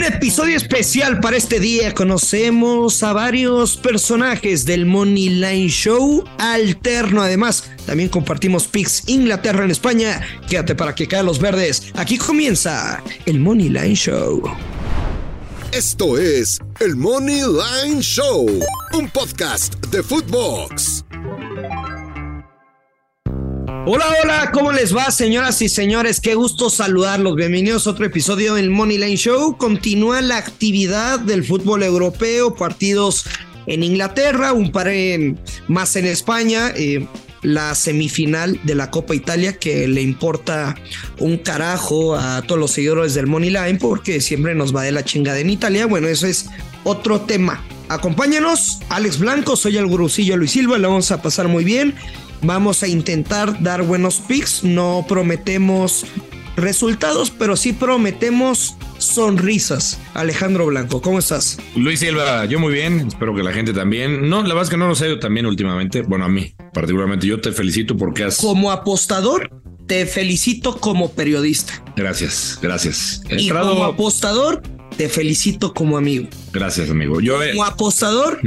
Un episodio especial para este día. Conocemos a varios personajes del Money Line Show alterno. Además, también compartimos pics Inglaterra en España. Quédate para que caigan los verdes. Aquí comienza el Money Line Show. Esto es el Money Line Show, un podcast de Footbox. Hola, hola, ¿cómo les va, señoras y señores? Qué gusto saludarlos. Bienvenidos a otro episodio del Money Line Show. Continúa la actividad del fútbol europeo, partidos en Inglaterra, un par más en España. Eh, la semifinal de la Copa Italia que le importa un carajo a todos los seguidores del Money Line porque siempre nos va de la chingada en Italia. Bueno, eso es otro tema. Acompáñanos, Alex Blanco, soy el gurusillo Luis Silva, le vamos a pasar muy bien. Vamos a intentar dar buenos picks, no prometemos resultados, pero sí prometemos sonrisas. Alejandro Blanco, ¿cómo estás? Luis Silva, yo muy bien, espero que la gente también. No, la verdad es que no nos ha ido tan bien últimamente. Bueno, a mí particularmente, yo te felicito porque has... Como apostador, te felicito como periodista. Gracias, gracias. y como apostador, te felicito como amigo. Gracias, amigo. Yo Como apostador.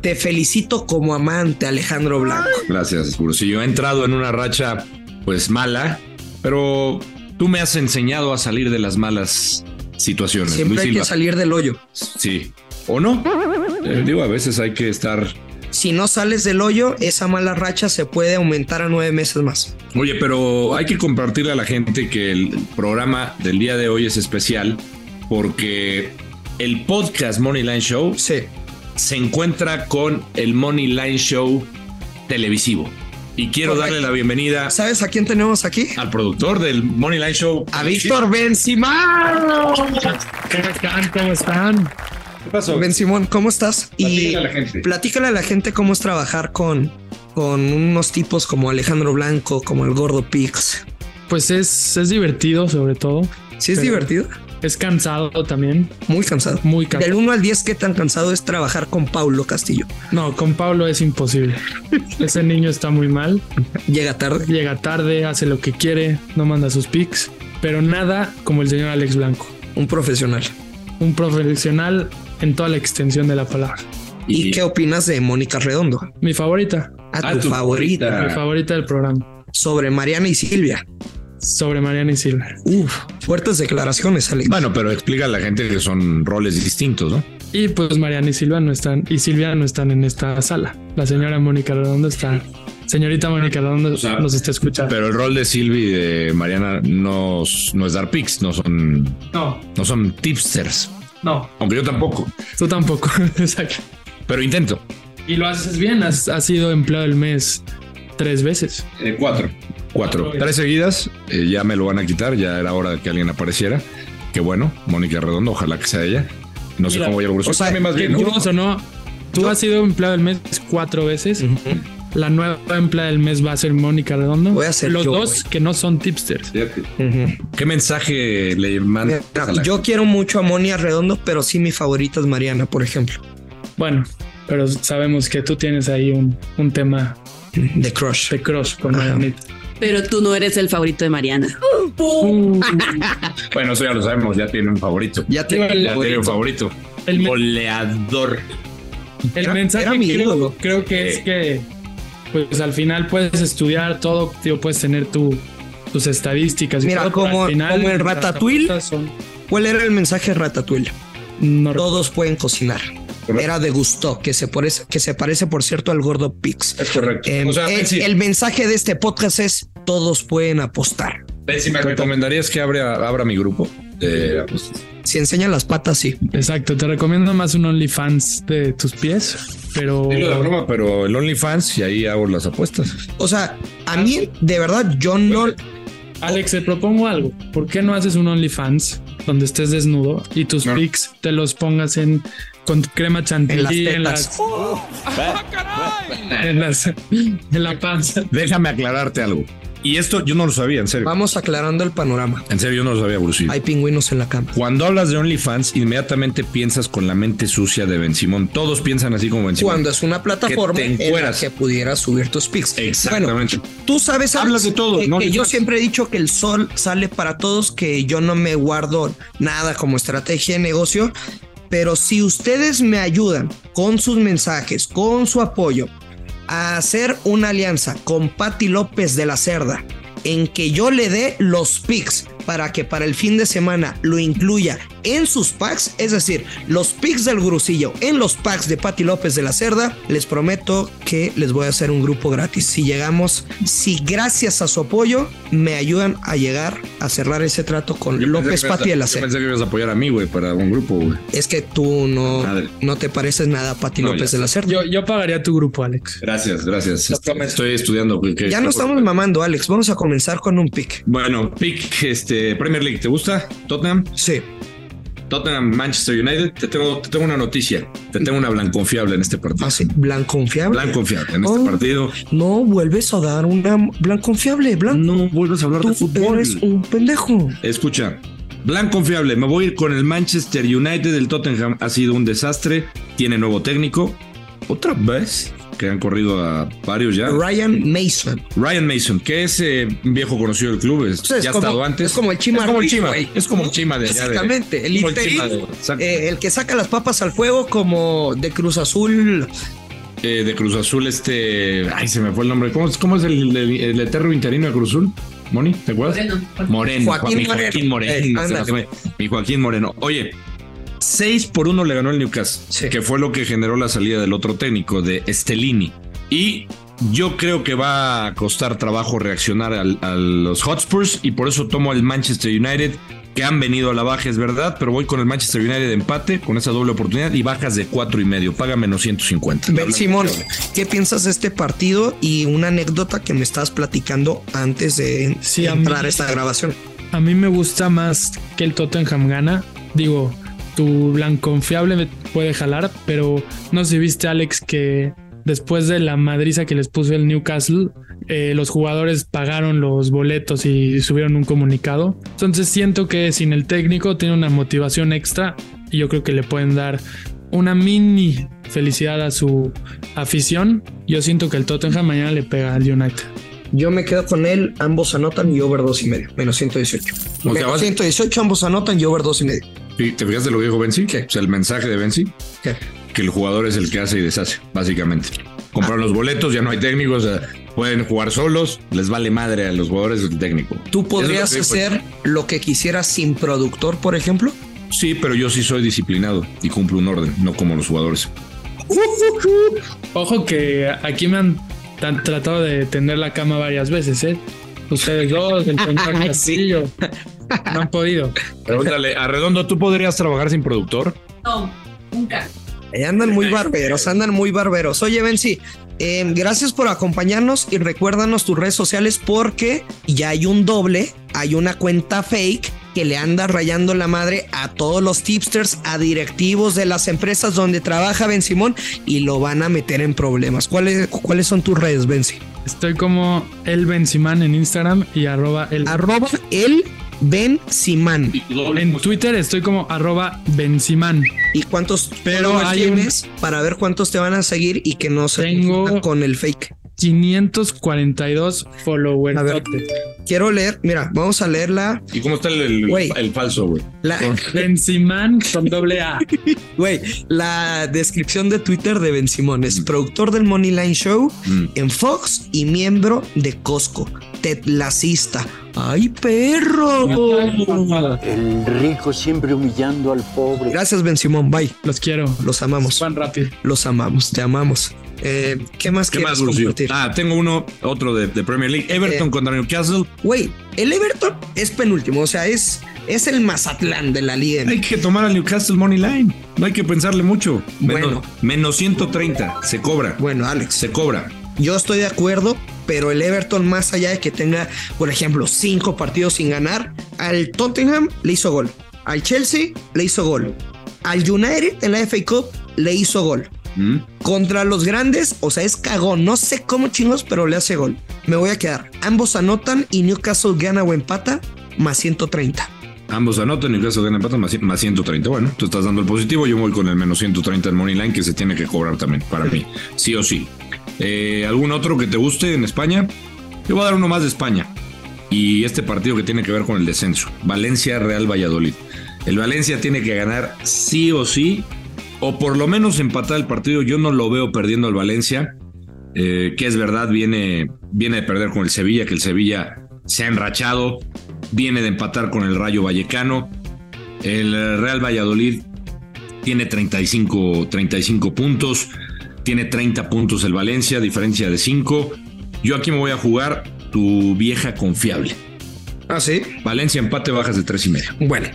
Te felicito como amante, Alejandro Blanco. Gracias, Si Yo he entrado en una racha, pues mala, pero tú me has enseñado a salir de las malas situaciones. Siempre hay que salir del hoyo. Sí. ¿O no? Eh, digo, a veces hay que estar si no sales del hoyo, esa mala racha se puede aumentar a nueve meses más. Oye, pero hay que compartirle a la gente que el programa del día de hoy es especial porque el podcast Money Line Show se encuentra con el Money Line Show televisivo. Y quiero darle la bienvenida. ¿Sabes a quién tenemos aquí? Al productor del Money Line Show. A Víctor Benzimán. ¿Cómo están? ¿Qué pasó? Ben Simón, ¿cómo estás? Platícale y a la gente. Platícale a la gente cómo es trabajar con, con unos tipos como Alejandro Blanco, como el Gordo Pix. Pues es, es divertido, sobre todo. Sí, es divertido. Es cansado también. Muy cansado. Muy cansado. Del 1 al 10, ¿qué tan cansado es trabajar con Paulo Castillo? No, con Paulo es imposible. Ese niño está muy mal. Llega tarde. Llega tarde, hace lo que quiere, no manda sus pics, pero nada como el señor Alex Blanco. Un profesional. Un profesional en toda la extensión de la palabra. ¿Y, qué opinas de Mónica Redondo? Mi favorita. A ah, tu, favorita. Mi favorita del programa. Sobre Mariana y Silvia. Sobre Mariana y Silvia. Uf, fuertes declaraciones, Alex. Bueno, pero explica a la gente que son roles distintos, ¿no? Y pues Mariana y Silvia no están, y Silvia no están en esta sala. La señora Mónica Redondo está Señorita Mónica Redondo nos está escuchando. Pero el rol de Silvia y de Mariana no, no es dar pics, no son. No. No son tipsters. No. Aunque yo tampoco. Tú tampoco, exacto. Pero intento. Y lo haces bien, has, sido empleado el mes tres veces. Eh, cuatro. Cuatro. Tres seguidas, eh, ya me lo van a quitar, ya era hora de que alguien apareciera. Qué bueno, Mónica Redondo, ojalá que sea ella. No sé cómo voy a O sea, más bien, ¿no? no, tú has sido empleado el mes cuatro veces. La nueva empleada del mes va a ser Mónica Redondo. Voy a ser Los dos que no son tipsters. ¿Qué mensaje le manda? Yo quiero mucho a Mónica Redondo, pero sí mi favorita es Mariana, por ejemplo. Bueno, pero sabemos que tú tienes ahí un, un tema de crush. De crush con Marianita. Pero tú no eres el favorito de Mariana. bueno, eso ya lo sabemos, ya tiene un favorito. Ya, tiene, un favorito. El goleador. El mensaje creo, creo que es que pues al final puedes estudiar todo, tío, puedes tener tu, tus estadísticas. Mira, como, final, como en Ratatouille, ¿cuál era el mensaje de Ratatouille? Todos pueden cocinar. Era de gusto, que se, parece, que se parece, por cierto, al gordo Pix. Es correcto. Em, el, mensaje de este podcast es: todos pueden apostar. Si me recomendarías que abra, abra mi grupo Si enseña las patas, sí. Exacto. Te recomiendo más un OnlyFans de tus pies pero. broma, pero el OnlyFans y ahí hago las apuestas. O sea, a mí, de verdad, yo no. Alex, te propongo algo. ¿Por qué no haces un OnlyFans donde estés desnudo y tus pics te los pongas en con crema chantilly en las, oh. en, las en la panza? Déjame aclararte algo. Y esto yo no lo sabía, en serio. Vamos aclarando el panorama. En serio, yo no lo sabía, Bruce. Hay pingüinos en la cama. Cuando hablas de OnlyFans, inmediatamente piensas con la mente sucia de Ben Simón. Todos piensan así como Ben Simón. Cuando es una plataforma en la que pudieras subir tus pics. Exactamente. tú sabes, hablas de todo. Que, yo siempre he dicho que el sol sale para todos, que yo no me guardo nada como estrategia de negocio. Pero si ustedes me ayudan con sus mensajes, con su apoyo, a hacer una alianza con Patti López de la Cerda en que yo le dé los picks para que para el fin de semana lo incluya en sus packs, es decir, los picks del grusillo en los packs de Patti López de la Cerda, les prometo que les voy a hacer un grupo gratis. Si llegamos, si gracias a su apoyo me ayudan a llegar a cerrar ese trato con López Patti de la Cerda. Yo pensé que ibas a apoyar a mí, güey, para un grupo, güey. Es que tú no, no te pareces nada a Patti López de la Cerda. Yo, yo, pagaría tu grupo, Alex. Gracias, gracias. Estoy estudiando. ya no estamos mamando, Alex. Vamos a comenzar con un pick. Bueno, pick, este, Premier League, ¿te gusta? Tottenham. Sí. Tottenham, Manchester United, te tengo, te tengo una noticia. Te tengo una blanconfiable en este partido. Ah, sí, blanconfiable. Blanconfiable en este oh, partido. No vuelves a dar una blanconfiable. Blanco. No vuelves a hablar de fútbol. Eres un pendejo. Escucha, blanconfiable. Me voy a ir con el Manchester United. El Tottenham ha sido un desastre. Tiene nuevo técnico. Otra vez que han corrido a varios ya. Ryan Mason. Ryan Mason, que es eh, un viejo conocido del club, es, ya ha estado antes. Es como el Chima. Es como el Chima, es como el Chima de Exactamente, el, eh, el, que saca las papas al fuego como de Cruz Azul. Eh, de Cruz Azul, este. Ay, se me fue el nombre. ¿Cómo, cómo es el, el, eterno interino de Cruz Azul? Moni, ¿te acuerdas? Moreno. Moreno. Joaquín, Joaquín Moreno. mi Joaquín Moreno. Oye, 6 por 1 le ganó el Newcastle, que fue lo que generó la salida del otro técnico, de Estelini. Y yo creo que va a costar trabajo reaccionar a los Hotspurs y por eso tomo al Manchester United, que han venido a la baja, es verdad, pero voy con el Manchester United de empate, con esa doble oportunidad y bajas de 4 y medio, paga menos 150. Ben Simón, ¿qué piensas de este partido y una anécdota que me estás platicando antes de entrar a esta grabación? A mí me gusta más que el Tottenham gana. Digo, tu blanco confiable puede jalar, pero no sé si viste, Alex, que después de la madriza que les puso el Newcastle, eh, los jugadores pagaron los boletos y subieron un comunicado. Entonces siento que sin el técnico tiene una motivación extra y yo creo que le pueden dar una mini felicidad a su afición. Yo siento que el Tottenham mañana le pega al United. Yo me quedo con él, ambos anotan y over dos y medio, menos 118. menos 118, ambos anotan y over dos y medio. ¿Te fijas de lo que dijo Benzi? ¿Qué? O sea, el mensaje de Benzi. ¿Qué? Que el jugador es el que hace y deshace, básicamente. Compraron los boletos, ya no hay técnicos, pueden jugar solos, les vale madre a los jugadores el técnico. ¿Tú podrías hacer lo que quisieras sin productor, por ejemplo? Sí, pero yo sí soy disciplinado y cumplo un orden, no como los jugadores. Ojo que aquí me han tratado de tender la cama varias veces, ¿eh? Ustedes dos, el Castillo. No han podido. Pregúntale, a Redondo, ¿tú podrías trabajar sin productor? No, nunca. Eh, andan muy barberos, andan muy barberos. Oye, Benzi, eh, gracias por acompañarnos y recuérdanos tus redes sociales porque ya hay un doble, hay una cuenta fake que le anda rayando la madre a todos los tipsters, a directivos de las empresas donde trabaja Ben Simón y lo van a meter en problemas. ¿Cuáles, cuáles son tus redes, Benzi? Estoy como el Benzimán en Instagram y arroba el... Arroba el Ben Simán. En Twitter estoy como arroba Ben Simán. ¿Y cuántos pero tienes para ver cuántos te van a seguir y que no se tengo con el fake? 542 followers. A ver, quiero leer, mira, vamos a leerla. ¿Y cómo está el, el, falso, güey? Ben Simán con doble A. Güey, la descripción de Twitter de Ben Simón es mm. productor del Moneyline Show mm. en Fox y miembro de Costco, tetlacista ¡Ay, perro! El rico siempre humillando al pobre. Gracias, Ben Simón. Bye. Los quiero. Los amamos. Van rápido. Los amamos. Te amamos. Eh, ¿Qué más ¿Qué más, compartir? Ah, tengo uno, otro de, Premier League. Everton eh, contra Newcastle. Güey, el Everton es penúltimo. O sea, es, es el Mazatlán de la liga. Hay que tomar al Newcastle Money Line. No hay que pensarle mucho. bueno. Menos 130. Se cobra. Bueno, Alex. Se cobra. Yo estoy de acuerdo, pero el Everton, más allá de que tenga, por ejemplo, cinco partidos sin ganar, al Tottenham le hizo gol, al Chelsea le hizo gol, al United en la FA Cup le hizo gol. Mm. Contra los grandes, o sea, es cagón. No sé cómo chingos, pero le hace gol. Me voy a quedar. Ambos anotan y Newcastle gana o empata más 130. Ambos anotan, Newcastle gana empata más, más 130. Bueno, tú estás dando el positivo, yo voy con el menos 130 en Money Line que se tiene que cobrar también para mí, sí o sí. Eh, ¿Algún otro que te guste en España? Yo voy a dar uno más de España. Y este partido que tiene que ver con el descenso. Valencia Real Valladolid. El Valencia tiene que ganar sí o sí, o por lo menos empatar el partido. Yo no lo veo perdiendo el Valencia, eh, que es verdad, viene, viene de perder con el Sevilla, que el Sevilla se ha enrachado, viene de empatar con el Rayo Vallecano. El Real Valladolid tiene 35, 35 puntos, tiene 30 puntos el Valencia, diferencia de 5. Yo aquí me voy a jugar tu vieja confiable. Ah, sí. Valencia empate bajas de tres y medio. Bueno,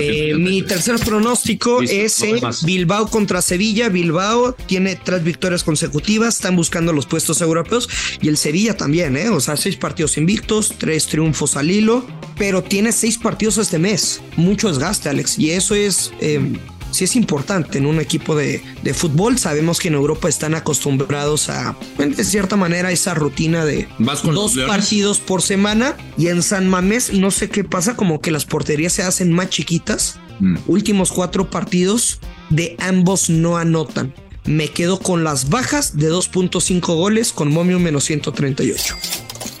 eh, mi tercer pronóstico es eh, Bilbao contra Sevilla. Bilbao tiene tres victorias consecutivas, están buscando los puestos europeos y el Sevilla también, ¿eh? O sea, seis partidos invictos, tres triunfos al hilo, pero tiene seis partidos este mes. Mucho desgaste, Alex, y eso es eh, sí es importante en un equipo de, fútbol. Sabemos que en Europa están acostumbrados a, de cierta manera, esa rutina de dos partidos por semana. Y en San Mamés, no sé qué pasa, como que las porterías se hacen más chiquitas. Mm. Últimos cuatro partidos de ambos no anotan. Me quedo con las bajas de 2.5 goles con momio menos 138.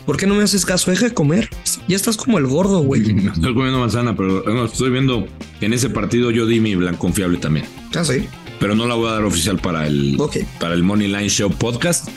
¿Por qué no me haces caso? Deja de comer. Ya estás como el gordo, güey. Estoy comiendo manzana, pero estoy viendo en ese partido yo di mi blanco confiable también. Ah, sí. Pero no la voy a dar oficial para el, para el Money Line Show podcast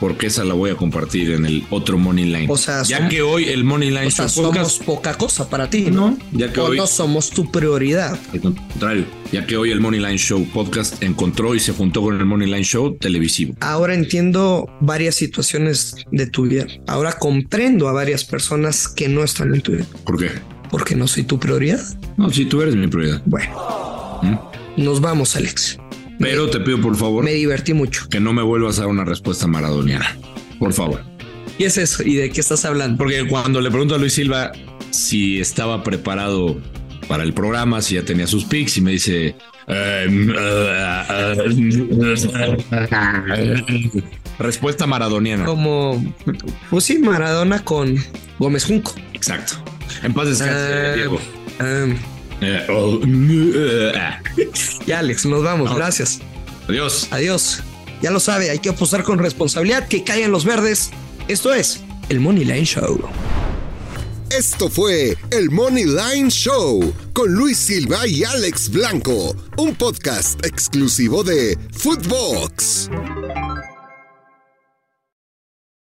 porque esa la voy a compartir en el otro Money Line. O sea, ya que hoy el Money Line o sea, somos poca cosa para ti, ¿no? Ya que o hoy no somos tu prioridad. Al contrario, ya que hoy el Money Line Show podcast encontró y se juntó con el Money Line Show televisivo. Ahora entiendo varias situaciones de tu vida. Ahora comprendo a varias personas que no están en tu vida. ¿Por qué? Porque no soy tu prioridad. No, si tú eres mi prioridad. Bueno. ¿Mm? Nos vamos, Alex. Pero te pido por favor. Me divertí mucho. Que no me vuelvas a dar una respuesta maradoniana. Por favor. ¿Y es eso? ¿Y de qué estás hablando? Porque cuando le pregunto a Luis Silva si estaba preparado para el programa, si ya tenía sus pics, y me dice. respuesta maradoniana. Como. Pues sí, Maradona con Gómez Junco. Exacto. En paz descanse, Diego. Eh, oh, ya, Alex, nos vamos. Gracias. Adiós. Adiós. Ya lo sabe, hay que apostar con responsabilidad, que caigan los verdes. Esto es el Money Line Show. Esto fue el Money Line Show con Luis Silva y Alex Blanco, un podcast exclusivo de Footbox.